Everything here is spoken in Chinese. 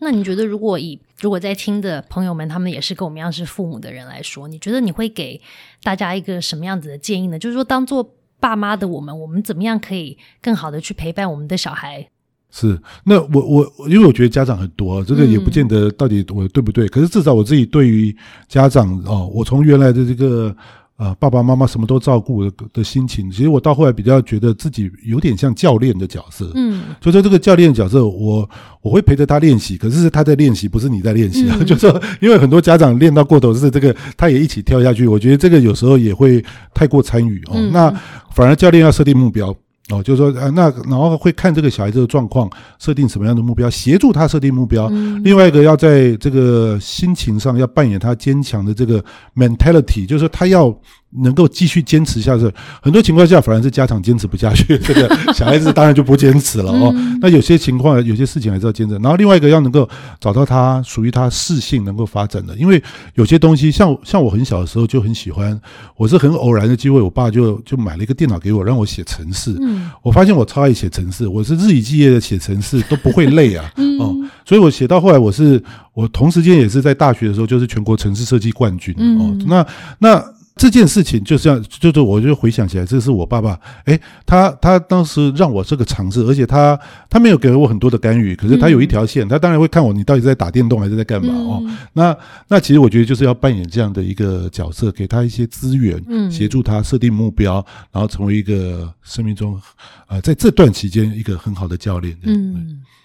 那你觉得，如果以如果在听的朋友们，他们也是跟我们一样是父母的人来说，你觉得你会给大家一个什么样子的建议呢？就是说，当做爸妈的我们，我们怎么样可以更好的去陪伴我们的小孩？是，那我我因为我觉得家长很多，这个也不见得到底我对不对。可是至少我自己对于家长哦，我从原来的这个。啊，爸爸妈妈什么都照顾的心情，其实我到后来比较觉得自己有点像教练的角色。嗯，就说这个教练角色，我我会陪着他练习，可是他在练习，不是你在练习啊。就说因为很多家长练到过头是这个，他也一起跳下去，我觉得这个有时候也会太过参与哦。那反而教练要设定目标。哦，就是说，呃，那然后会看这个小孩子的状况，设定什么样的目标，协助他设定目标。另外一个要在这个心情上要扮演他坚强的这个 mentality，就是说他要。能够继续坚持下去，很多情况下反而是家长坚持不下去，这个 小孩子当然就不坚持了哦。那有些情况，有些事情还是要坚持。然后另外一个要能够找到他属于他适性能够发展的，因为有些东西像像我很小的时候就很喜欢，我是很偶然的机会，我爸就就买了一个电脑给我，让我写程式。嗯，我发现我超爱写程式，我是日以继夜的写程式，都不会累啊。哦，所以我写到后来，我是我同时间也是在大学的时候就是全国城市设计冠军。哦，那那。这件事情就这样，就是我就回想起来，这是我爸爸，哎，他他当时让我这个尝试，而且他他没有给我很多的干预，可是他有一条线，他当然会看我，你到底在打电动还是在干嘛哦？那那其实我觉得就是要扮演这样的一个角色，给他一些资源，协助他设定目标，然后成为一个生命中，呃，在这段期间一个很好的教练。嗯。